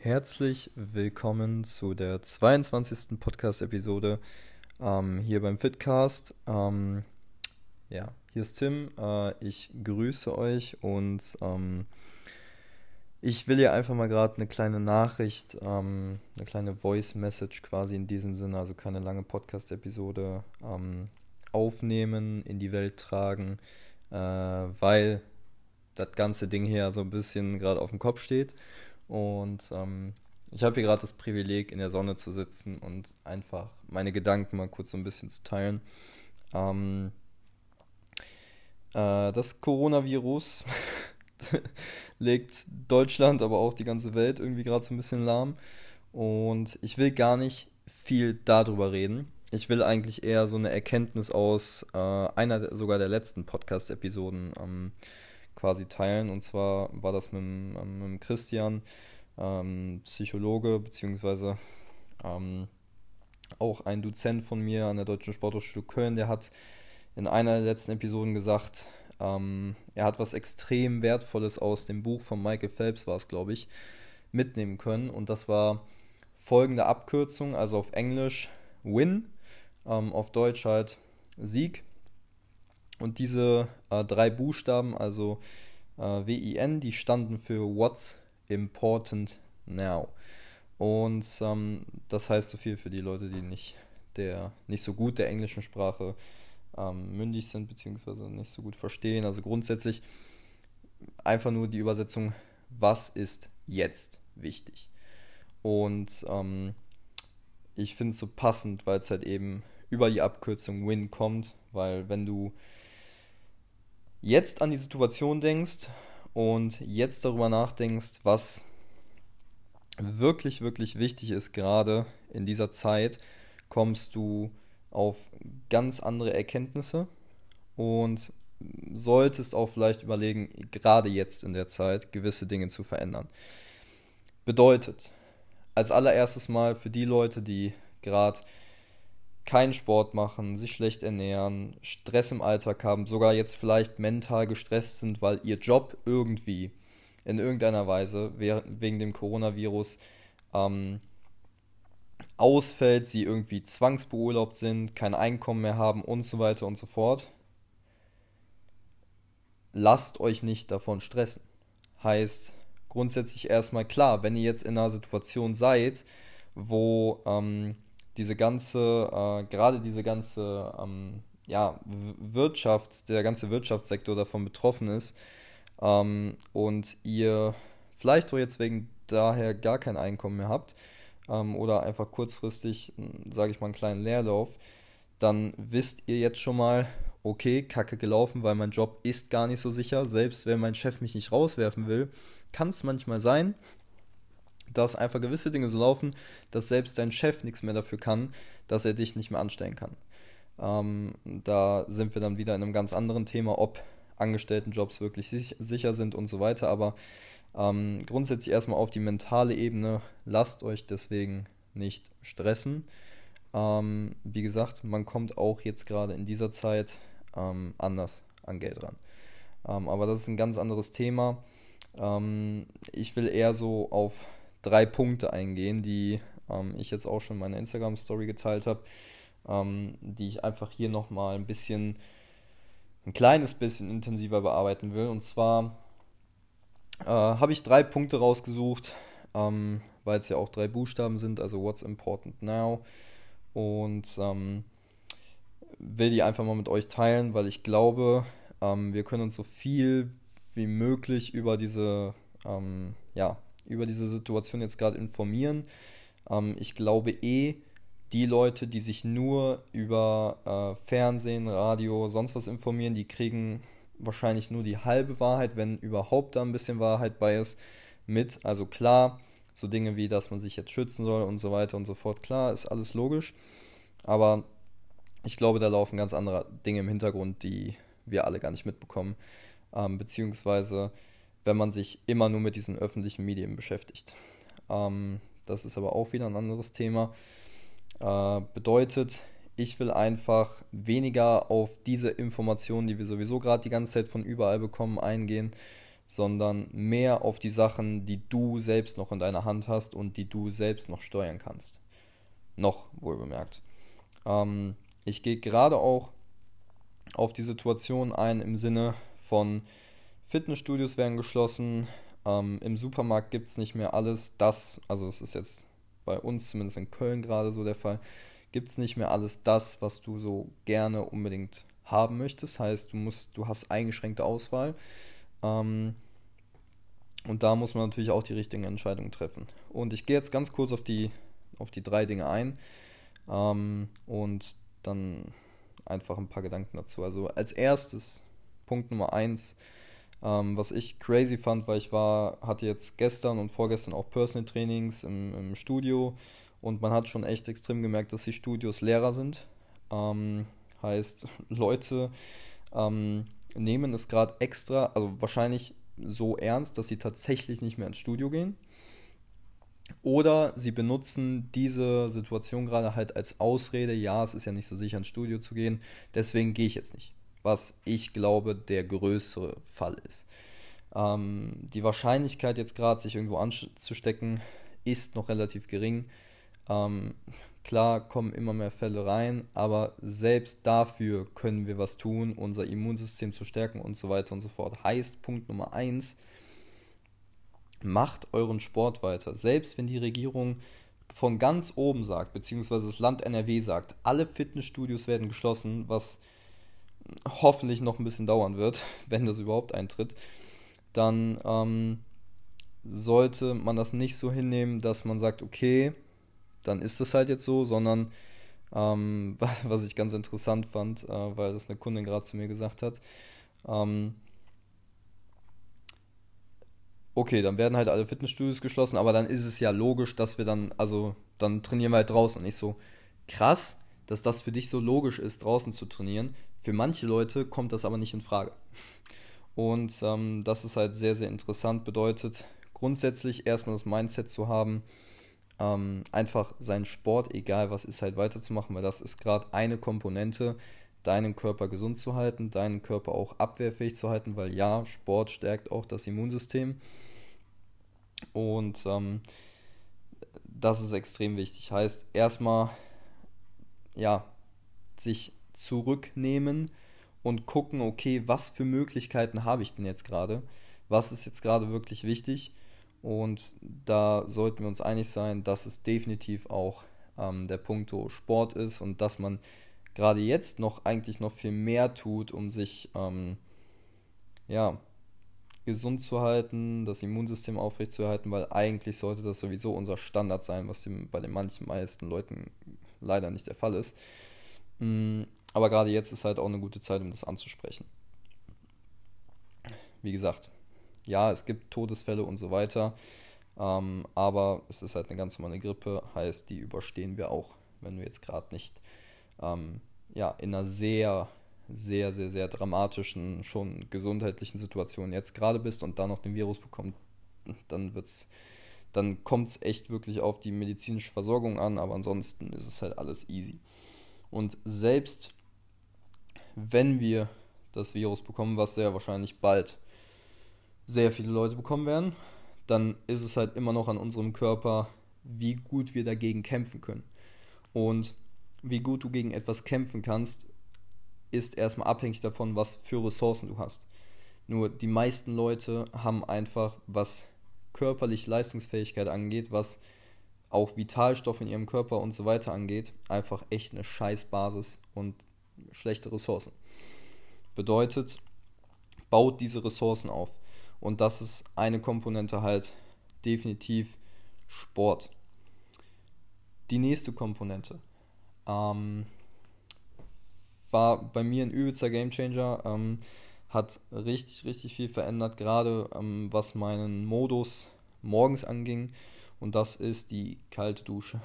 Herzlich willkommen zu der 22. Podcast-Episode ähm, hier beim Fitcast. Ähm, ja, hier ist Tim. Äh, ich grüße euch und ähm, ich will hier einfach mal gerade eine kleine Nachricht, ähm, eine kleine Voice-Message quasi in diesem Sinne, also keine lange Podcast-Episode ähm, aufnehmen, in die Welt tragen, äh, weil das ganze Ding hier so ein bisschen gerade auf dem Kopf steht. Und ähm, ich habe hier gerade das Privileg, in der Sonne zu sitzen und einfach meine Gedanken mal kurz so ein bisschen zu teilen. Ähm, äh, das Coronavirus legt Deutschland, aber auch die ganze Welt irgendwie gerade so ein bisschen lahm. Und ich will gar nicht viel darüber reden. Ich will eigentlich eher so eine Erkenntnis aus äh, einer sogar der letzten Podcast-Episoden ähm, quasi teilen. Und zwar war das mit, mit Christian, ähm, Psychologe, beziehungsweise ähm, auch ein Dozent von mir an der Deutschen Sporthochschule Köln, der hat in einer der letzten Episoden gesagt, ähm, er hat was extrem Wertvolles aus dem Buch von Michael Phelps, war es, glaube ich, mitnehmen können. Und das war folgende Abkürzung, also auf Englisch Win, ähm, auf Deutsch halt Sieg. Und diese äh, drei Buchstaben, also äh, WIN, die standen für What's Important Now. Und ähm, das heißt so viel für die Leute, die nicht, der, nicht so gut der englischen Sprache ähm, mündig sind, beziehungsweise nicht so gut verstehen. Also grundsätzlich einfach nur die Übersetzung, was ist jetzt wichtig? Und ähm, ich finde es so passend, weil es halt eben über die Abkürzung Win kommt, weil wenn du jetzt an die Situation denkst und jetzt darüber nachdenkst, was wirklich, wirklich wichtig ist, gerade in dieser Zeit, kommst du auf ganz andere Erkenntnisse und solltest auch vielleicht überlegen, gerade jetzt in der Zeit gewisse Dinge zu verändern. Bedeutet, als allererstes mal für die Leute, die gerade keinen Sport machen, sich schlecht ernähren, Stress im Alltag haben, sogar jetzt vielleicht mental gestresst sind, weil ihr Job irgendwie in irgendeiner Weise wegen dem Coronavirus ähm, ausfällt, sie irgendwie zwangsbeurlaubt sind, kein Einkommen mehr haben und so weiter und so fort. Lasst euch nicht davon stressen. Heißt grundsätzlich erstmal klar, wenn ihr jetzt in einer Situation seid, wo ähm, diese ganze, äh, gerade diese ganze ähm, ja, Wirtschaft, der ganze Wirtschaftssektor davon betroffen ist ähm, und ihr vielleicht auch jetzt wegen daher gar kein Einkommen mehr habt ähm, oder einfach kurzfristig, sage ich mal, einen kleinen Leerlauf, dann wisst ihr jetzt schon mal, okay, kacke gelaufen, weil mein Job ist gar nicht so sicher. Selbst wenn mein Chef mich nicht rauswerfen will, kann es manchmal sein, dass einfach gewisse Dinge so laufen, dass selbst dein Chef nichts mehr dafür kann, dass er dich nicht mehr anstellen kann. Ähm, da sind wir dann wieder in einem ganz anderen Thema, ob Angestelltenjobs wirklich sich, sicher sind und so weiter. Aber ähm, grundsätzlich erstmal auf die mentale Ebene, lasst euch deswegen nicht stressen. Ähm, wie gesagt, man kommt auch jetzt gerade in dieser Zeit ähm, anders an Geld ran. Ähm, aber das ist ein ganz anderes Thema. Ähm, ich will eher so auf drei Punkte eingehen, die ähm, ich jetzt auch schon in meiner Instagram-Story geteilt habe, ähm, die ich einfach hier nochmal ein bisschen, ein kleines bisschen intensiver bearbeiten will. Und zwar äh, habe ich drei Punkte rausgesucht, ähm, weil es ja auch drei Buchstaben sind, also What's Important Now. Und ähm, will die einfach mal mit euch teilen, weil ich glaube, ähm, wir können uns so viel wie möglich über diese ähm, ja, über diese Situation jetzt gerade informieren. Ähm, ich glaube eh, die Leute, die sich nur über äh, Fernsehen, Radio, sonst was informieren, die kriegen wahrscheinlich nur die halbe Wahrheit, wenn überhaupt da ein bisschen Wahrheit bei ist, mit. Also klar, so Dinge wie, dass man sich jetzt schützen soll und so weiter und so fort, klar, ist alles logisch. Aber ich glaube, da laufen ganz andere Dinge im Hintergrund, die wir alle gar nicht mitbekommen. Ähm, beziehungsweise wenn man sich immer nur mit diesen öffentlichen Medien beschäftigt. Ähm, das ist aber auch wieder ein anderes Thema. Äh, bedeutet, ich will einfach weniger auf diese Informationen, die wir sowieso gerade die ganze Zeit von überall bekommen, eingehen, sondern mehr auf die Sachen, die du selbst noch in deiner Hand hast und die du selbst noch steuern kannst. Noch, wohl bemerkt. Ähm, ich gehe gerade auch auf die Situation ein im Sinne von Fitnessstudios werden geschlossen, ähm, im Supermarkt gibt es nicht mehr alles das, also es ist jetzt bei uns zumindest in Köln gerade so der Fall, gibt es nicht mehr alles das, was du so gerne unbedingt haben möchtest. Heißt, du musst, du hast eingeschränkte Auswahl. Ähm, und da muss man natürlich auch die richtigen Entscheidungen treffen. Und ich gehe jetzt ganz kurz auf die, auf die drei Dinge ein ähm, und dann einfach ein paar Gedanken dazu. Also als erstes, Punkt Nummer eins, ähm, was ich crazy fand, weil ich war, hatte jetzt gestern und vorgestern auch Personal Trainings im, im Studio und man hat schon echt extrem gemerkt, dass die Studios leerer sind. Ähm, heißt, Leute ähm, nehmen es gerade extra, also wahrscheinlich so ernst, dass sie tatsächlich nicht mehr ins Studio gehen. Oder sie benutzen diese Situation gerade halt als Ausrede, ja, es ist ja nicht so sicher ins Studio zu gehen, deswegen gehe ich jetzt nicht. Was ich glaube, der größere Fall ist. Ähm, die Wahrscheinlichkeit jetzt gerade, sich irgendwo anzustecken, ist noch relativ gering. Ähm, klar kommen immer mehr Fälle rein, aber selbst dafür können wir was tun, unser Immunsystem zu stärken und so weiter und so fort. Heißt Punkt Nummer eins, macht euren Sport weiter. Selbst wenn die Regierung von ganz oben sagt, beziehungsweise das Land NRW sagt, alle Fitnessstudios werden geschlossen, was hoffentlich noch ein bisschen dauern wird, wenn das überhaupt eintritt, dann ähm, sollte man das nicht so hinnehmen, dass man sagt, okay, dann ist das halt jetzt so, sondern ähm, was ich ganz interessant fand, äh, weil das eine Kundin gerade zu mir gesagt hat, ähm, okay, dann werden halt alle Fitnessstudios geschlossen, aber dann ist es ja logisch, dass wir dann, also dann trainieren wir halt draußen und nicht so krass, dass das für dich so logisch ist, draußen zu trainieren. Für manche Leute kommt das aber nicht in Frage. Und ähm, das ist halt sehr, sehr interessant. Bedeutet grundsätzlich erstmal das Mindset zu haben, ähm, einfach seinen Sport, egal was ist, halt weiterzumachen, weil das ist gerade eine Komponente, deinen Körper gesund zu halten, deinen Körper auch abwehrfähig zu halten, weil ja, Sport stärkt auch das Immunsystem. Und ähm, das ist extrem wichtig. Heißt, erstmal, ja, sich zurücknehmen und gucken, okay, was für Möglichkeiten habe ich denn jetzt gerade? Was ist jetzt gerade wirklich wichtig? Und da sollten wir uns einig sein, dass es definitiv auch ähm, der Punkt Sport ist und dass man gerade jetzt noch eigentlich noch viel mehr tut, um sich ähm, ja, gesund zu halten, das Immunsystem aufrechtzuerhalten, weil eigentlich sollte das sowieso unser Standard sein, was dem, bei den manchen meisten Leuten leider nicht der Fall ist. Aber gerade jetzt ist halt auch eine gute Zeit, um das anzusprechen. Wie gesagt, ja, es gibt Todesfälle und so weiter, ähm, aber es ist halt eine ganz normale Grippe, heißt, die überstehen wir auch, wenn du jetzt gerade nicht ähm, ja, in einer sehr, sehr, sehr, sehr dramatischen, schon gesundheitlichen Situation jetzt gerade bist und da noch den Virus bekommst, dann wird's, dann kommt es echt wirklich auf die medizinische Versorgung an, aber ansonsten ist es halt alles easy. Und selbst wenn wir das Virus bekommen, was sehr wahrscheinlich bald sehr viele Leute bekommen werden, dann ist es halt immer noch an unserem Körper, wie gut wir dagegen kämpfen können. Und wie gut du gegen etwas kämpfen kannst, ist erstmal abhängig davon, was für Ressourcen du hast. Nur die meisten Leute haben einfach, was körperlich Leistungsfähigkeit angeht, was auch Vitalstoff in ihrem Körper und so weiter angeht, einfach echt eine Scheißbasis und schlechte Ressourcen. Bedeutet, baut diese Ressourcen auf. Und das ist eine Komponente halt definitiv Sport. Die nächste Komponente ähm, war bei mir ein übelster Gamechanger. Ähm, hat richtig, richtig viel verändert, gerade ähm, was meinen Modus morgens anging. Und das ist die kalte Dusche.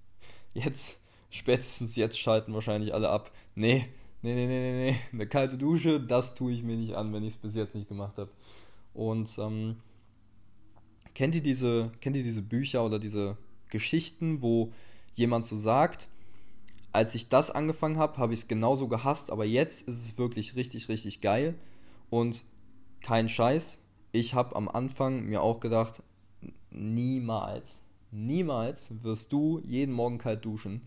Jetzt, spätestens jetzt schalten wahrscheinlich alle ab. Nee, nee, nee, nee, nee. Eine kalte Dusche, das tue ich mir nicht an, wenn ich es bis jetzt nicht gemacht habe. Und ähm, kennt ihr diese, kennt ihr diese Bücher oder diese Geschichten, wo jemand so sagt, als ich das angefangen habe, habe ich es genauso gehasst, aber jetzt ist es wirklich richtig, richtig geil und kein Scheiß. ich habe am Anfang mir auch gedacht, niemals, niemals wirst du jeden Morgen kalt duschen,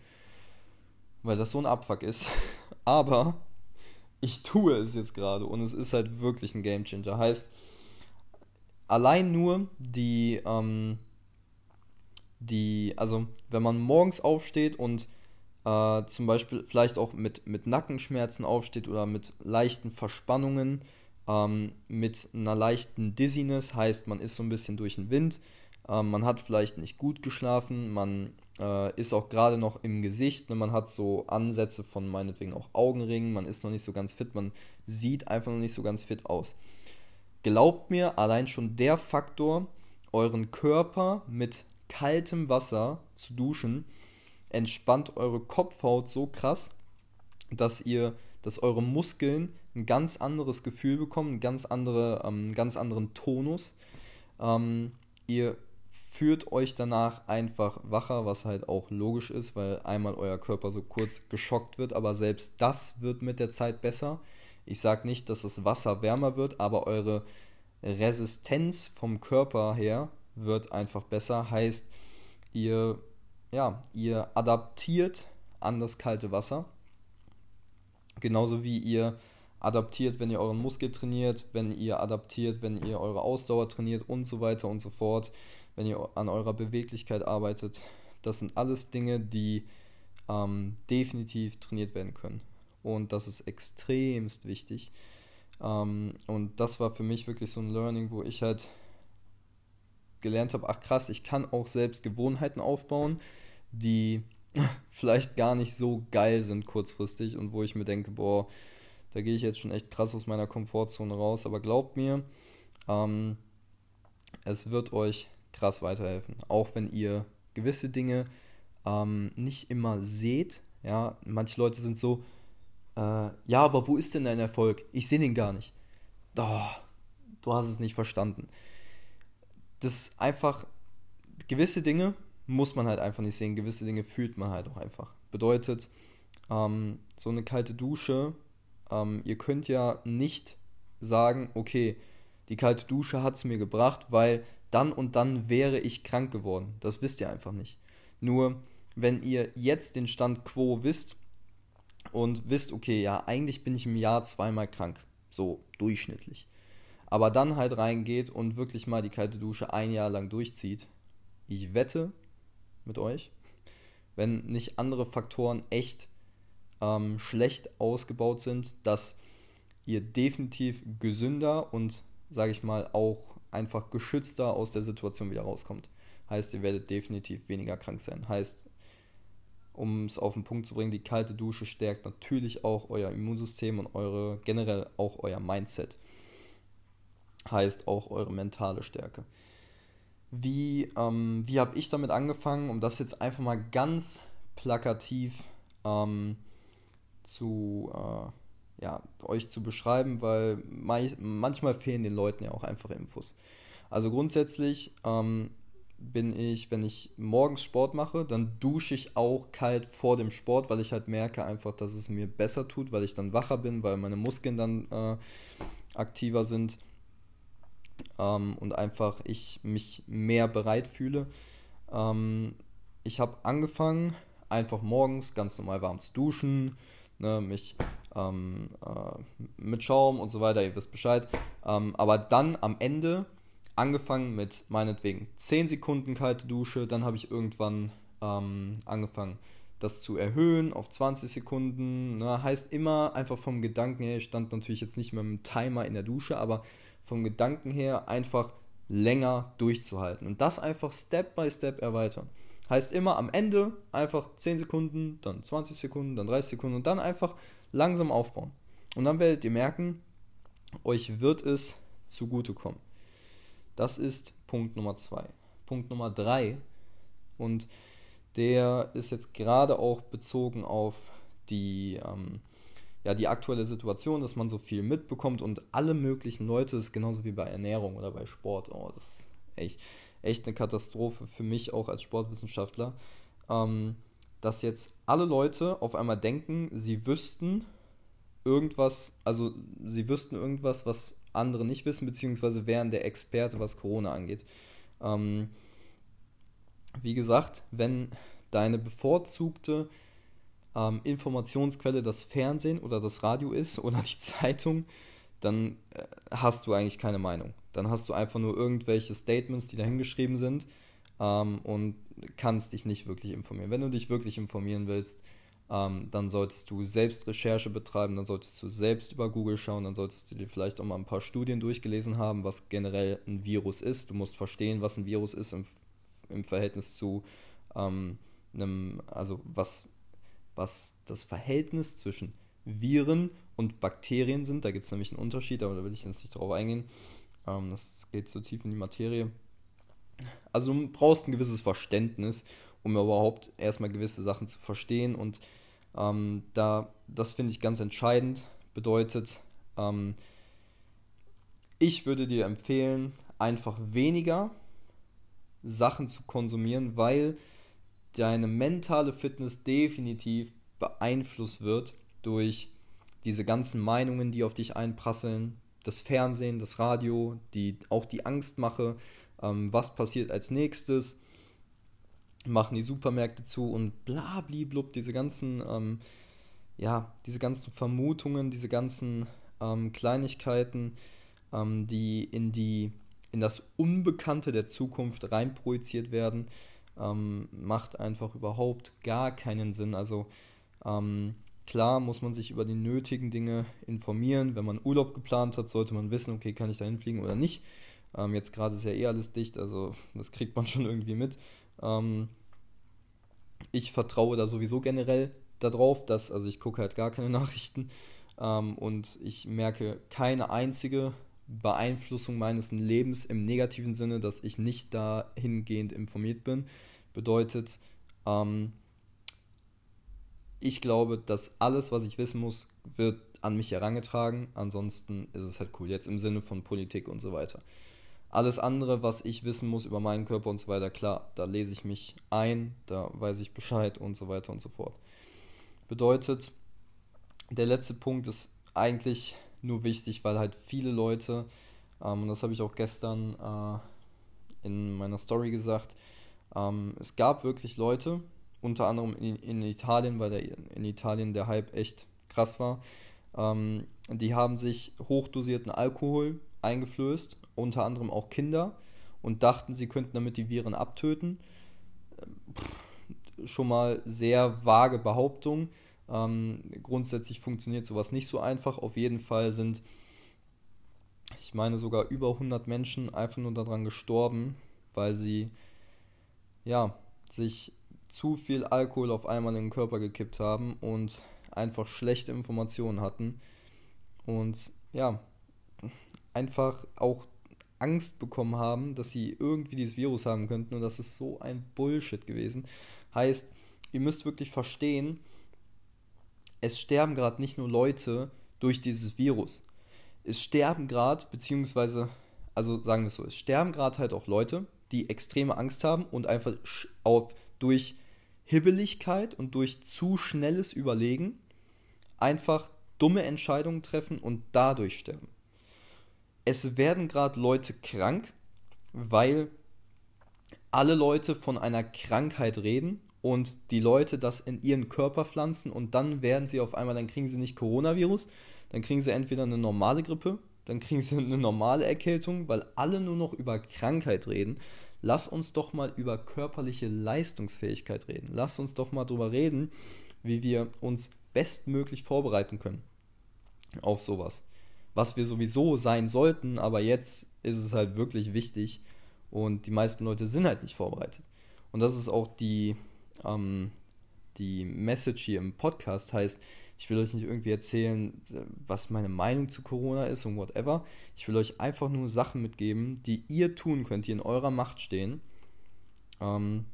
weil das so ein Abfuck ist. Aber ich tue es jetzt gerade und es ist halt wirklich ein Gamechanger. Heißt, allein nur die, ähm, die, also wenn man morgens aufsteht und äh, zum Beispiel vielleicht auch mit, mit Nackenschmerzen aufsteht oder mit leichten Verspannungen, ähm, mit einer leichten Dizziness, heißt man ist so ein bisschen durch den Wind, ähm, man hat vielleicht nicht gut geschlafen, man äh, ist auch gerade noch im Gesicht, ne? man hat so Ansätze von meinetwegen auch Augenringen, man ist noch nicht so ganz fit, man sieht einfach noch nicht so ganz fit aus. Glaubt mir, allein schon der Faktor, euren Körper mit kaltem Wasser zu duschen, entspannt eure Kopfhaut so krass, dass ihr, dass eure Muskeln ein ganz anderes Gefühl bekommen, einen ganz, andere, ähm, ganz anderen Tonus. Ähm, ihr fühlt euch danach einfach wacher, was halt auch logisch ist, weil einmal euer Körper so kurz geschockt wird, aber selbst das wird mit der Zeit besser. Ich sage nicht, dass das Wasser wärmer wird, aber eure Resistenz vom Körper her wird einfach besser. Heißt, ihr, ja, ihr adaptiert an das kalte Wasser. Genauso wie ihr adaptiert, wenn ihr euren Muskel trainiert, wenn ihr adaptiert, wenn ihr eure Ausdauer trainiert und so weiter und so fort, wenn ihr an eurer Beweglichkeit arbeitet. Das sind alles Dinge, die ähm, definitiv trainiert werden können. Und das ist extremst wichtig. Ähm, und das war für mich wirklich so ein Learning, wo ich halt gelernt habe, ach krass, ich kann auch selbst Gewohnheiten aufbauen, die vielleicht gar nicht so geil sind kurzfristig und wo ich mir denke, boah, da gehe ich jetzt schon echt krass aus meiner Komfortzone raus. Aber glaubt mir, ähm, es wird euch krass weiterhelfen. Auch wenn ihr gewisse Dinge ähm, nicht immer seht. Ja, manche Leute sind so, äh, ja, aber wo ist denn dein Erfolg? Ich sehe den gar nicht. Oh, du hast es nicht verstanden. Das einfach, gewisse Dinge muss man halt einfach nicht sehen, gewisse Dinge fühlt man halt auch einfach. Bedeutet, ähm, so eine kalte Dusche, ähm, ihr könnt ja nicht sagen, okay, die kalte Dusche hat es mir gebracht, weil dann und dann wäre ich krank geworden. Das wisst ihr einfach nicht. Nur, wenn ihr jetzt den Stand quo wisst und wisst, okay, ja, eigentlich bin ich im Jahr zweimal krank. So durchschnittlich. Aber dann halt reingeht und wirklich mal die kalte Dusche ein Jahr lang durchzieht. Ich wette mit euch, wenn nicht andere Faktoren echt ähm, schlecht ausgebaut sind, dass ihr definitiv gesünder und, sage ich mal, auch einfach geschützter aus der Situation wieder rauskommt. Heißt, ihr werdet definitiv weniger krank sein. Heißt, um es auf den Punkt zu bringen, die kalte Dusche stärkt natürlich auch euer Immunsystem und eure generell auch euer Mindset. Heißt auch eure mentale Stärke. Wie, ähm, wie habe ich damit angefangen, um das jetzt einfach mal ganz plakativ ähm, zu äh, ja, euch zu beschreiben, weil manchmal fehlen den Leuten ja auch einfach Infos. Also grundsätzlich ähm, bin ich, wenn ich morgens Sport mache, dann dusche ich auch kalt vor dem Sport, weil ich halt merke einfach, dass es mir besser tut, weil ich dann wacher bin, weil meine Muskeln dann äh, aktiver sind ähm, und einfach ich mich mehr bereit fühle. Ähm, ich habe angefangen, einfach morgens ganz normal warm zu duschen, ne, mich ähm, äh, mit Schaum und so weiter, ihr wisst Bescheid. Ähm, aber dann am Ende angefangen mit meinetwegen 10 Sekunden kalte Dusche, dann habe ich irgendwann ähm, angefangen, das zu erhöhen auf 20 Sekunden. Ne? Heißt immer einfach vom Gedanken her, ich stand natürlich jetzt nicht mehr mit dem Timer in der Dusche, aber vom Gedanken her einfach länger durchzuhalten und das einfach Step by Step erweitern. Heißt immer am Ende einfach 10 Sekunden, dann 20 Sekunden, dann 30 Sekunden und dann einfach langsam aufbauen. Und dann werdet ihr merken, euch wird es zugutekommen. Das ist Punkt Nummer zwei. Punkt Nummer drei, und der ist jetzt gerade auch bezogen auf die, ähm, ja, die aktuelle Situation, dass man so viel mitbekommt und alle möglichen Leute, das ist genauso wie bei Ernährung oder bei Sport, oh, das ist echt, echt eine Katastrophe für mich auch als Sportwissenschaftler, ähm, dass jetzt alle Leute auf einmal denken, sie wüssten irgendwas, also sie wüssten irgendwas, was andere nicht wissen, beziehungsweise wären der Experte, was Corona angeht. Ähm, wie gesagt, wenn deine bevorzugte ähm, Informationsquelle das Fernsehen oder das Radio ist oder die Zeitung, dann äh, hast du eigentlich keine Meinung. Dann hast du einfach nur irgendwelche Statements, die dahingeschrieben sind ähm, und kannst dich nicht wirklich informieren. Wenn du dich wirklich informieren willst, ähm, dann solltest du selbst Recherche betreiben, dann solltest du selbst über Google schauen, dann solltest du dir vielleicht auch mal ein paar Studien durchgelesen haben, was generell ein Virus ist. Du musst verstehen, was ein Virus ist im, im Verhältnis zu ähm, einem, also was, was das Verhältnis zwischen Viren und Bakterien sind. Da gibt es nämlich einen Unterschied, aber da will ich jetzt nicht drauf eingehen. Ähm, das geht zu tief in die Materie. Also du brauchst ein gewisses Verständnis, um überhaupt erstmal gewisse Sachen zu verstehen. Und ähm, da, das finde ich ganz entscheidend. Bedeutet, ähm, ich würde dir empfehlen, einfach weniger Sachen zu konsumieren, weil deine mentale Fitness definitiv beeinflusst wird durch diese ganzen Meinungen, die auf dich einprasseln, das Fernsehen, das Radio, die, auch die Angstmache, ähm, was passiert als nächstes, machen die Supermärkte zu und bla blub, diese ganzen, ähm, ja, diese ganzen Vermutungen, diese ganzen ähm, Kleinigkeiten, ähm, die in die in das Unbekannte der Zukunft reinprojiziert werden, ähm, macht einfach überhaupt gar keinen Sinn. Also ähm, Klar muss man sich über die nötigen Dinge informieren. Wenn man Urlaub geplant hat, sollte man wissen, okay, kann ich da hinfliegen oder nicht. Ähm, jetzt gerade ist ja eh alles dicht, also das kriegt man schon irgendwie mit. Ähm, ich vertraue da sowieso generell darauf, dass, also ich gucke halt gar keine Nachrichten ähm, und ich merke keine einzige Beeinflussung meines Lebens im negativen Sinne, dass ich nicht dahingehend informiert bin. Bedeutet, ähm, ich glaube, dass alles, was ich wissen muss, wird an mich herangetragen. Ansonsten ist es halt cool. Jetzt im Sinne von Politik und so weiter. Alles andere, was ich wissen muss über meinen Körper und so weiter, klar, da lese ich mich ein, da weiß ich Bescheid und so weiter und so fort. Bedeutet, der letzte Punkt ist eigentlich nur wichtig, weil halt viele Leute, ähm, und das habe ich auch gestern äh, in meiner Story gesagt, ähm, es gab wirklich Leute, unter anderem in, in Italien, weil der, in Italien der Hype echt krass war. Ähm, die haben sich hochdosierten Alkohol eingeflößt, unter anderem auch Kinder, und dachten, sie könnten damit die Viren abtöten. Pff, schon mal sehr vage Behauptung. Ähm, grundsätzlich funktioniert sowas nicht so einfach. Auf jeden Fall sind, ich meine, sogar über 100 Menschen einfach nur daran gestorben, weil sie ja, sich zu viel Alkohol auf einmal in den Körper gekippt haben und einfach schlechte Informationen hatten und ja, einfach auch Angst bekommen haben, dass sie irgendwie dieses Virus haben könnten und das ist so ein Bullshit gewesen. Heißt, ihr müsst wirklich verstehen, es sterben gerade nicht nur Leute durch dieses Virus. Es sterben gerade, beziehungsweise, also sagen wir es so, es sterben gerade halt auch Leute, die extreme Angst haben und einfach auf durch Hibbeligkeit und durch zu schnelles Überlegen einfach dumme Entscheidungen treffen und dadurch sterben. Es werden gerade Leute krank, weil alle Leute von einer Krankheit reden und die Leute das in ihren Körper pflanzen und dann werden sie auf einmal, dann kriegen sie nicht Coronavirus, dann kriegen sie entweder eine normale Grippe, dann kriegen sie eine normale Erkältung, weil alle nur noch über Krankheit reden lass uns doch mal über körperliche Leistungsfähigkeit reden. Lass uns doch mal darüber reden, wie wir uns bestmöglich vorbereiten können auf sowas. Was wir sowieso sein sollten, aber jetzt ist es halt wirklich wichtig und die meisten Leute sind halt nicht vorbereitet. Und das ist auch die, ähm, die Message hier im Podcast, heißt, ich will euch nicht irgendwie erzählen, was meine Meinung zu Corona ist und whatever. Ich will euch einfach nur Sachen mitgeben, die ihr tun könnt, die in eurer Macht stehen. Ähm,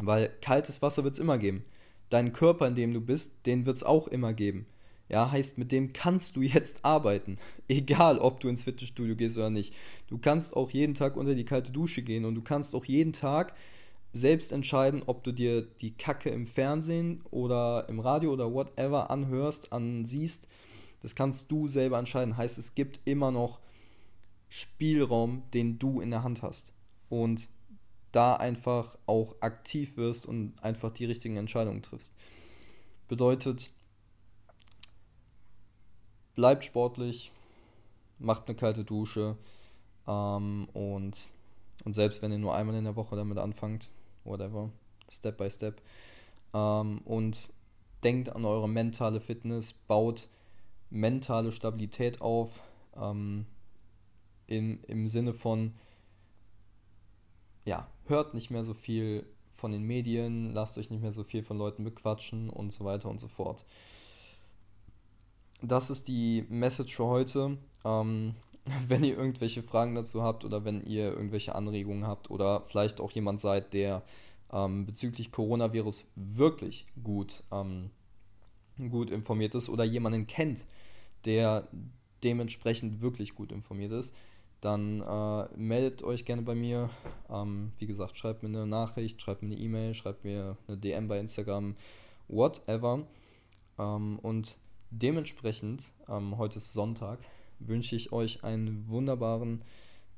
weil kaltes Wasser wird es immer geben. Deinen Körper, in dem du bist, den wird es auch immer geben. Ja, heißt, mit dem kannst du jetzt arbeiten. Egal, ob du ins Fitnessstudio gehst oder nicht. Du kannst auch jeden Tag unter die kalte Dusche gehen und du kannst auch jeden Tag selbst entscheiden, ob du dir die Kacke im Fernsehen oder im Radio oder whatever anhörst, ansiehst. Das kannst du selber entscheiden. Heißt, es gibt immer noch Spielraum, den du in der Hand hast. Und da einfach auch aktiv wirst und einfach die richtigen Entscheidungen triffst. Bedeutet, bleibt sportlich, macht eine kalte Dusche ähm, und, und selbst wenn ihr nur einmal in der Woche damit anfangt, whatever, Step by Step, ähm, und denkt an eure mentale Fitness, baut mentale Stabilität auf, ähm, in, im Sinne von, ja, hört nicht mehr so viel von den Medien, lasst euch nicht mehr so viel von Leuten bequatschen und so weiter und so fort. Das ist die Message für heute. Ähm, wenn ihr irgendwelche Fragen dazu habt oder wenn ihr irgendwelche Anregungen habt oder vielleicht auch jemand seid, der ähm, bezüglich Coronavirus wirklich gut, ähm, gut informiert ist oder jemanden kennt, der dementsprechend wirklich gut informiert ist, dann äh, meldet euch gerne bei mir. Ähm, wie gesagt, schreibt mir eine Nachricht, schreibt mir eine E-Mail, schreibt mir eine DM bei Instagram, whatever. Ähm, und dementsprechend, ähm, heute ist Sonntag, wünsche ich euch einen wunderbaren,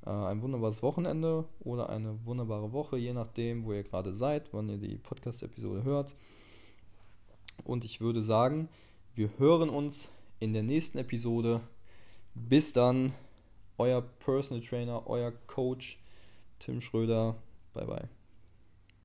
äh, ein wunderbares Wochenende oder eine wunderbare Woche, je nachdem, wo ihr gerade seid, wann ihr die Podcast-Episode hört. Und ich würde sagen, wir hören uns in der nächsten Episode. Bis dann euer Personal Trainer, euer Coach Tim Schröder. Bye bye.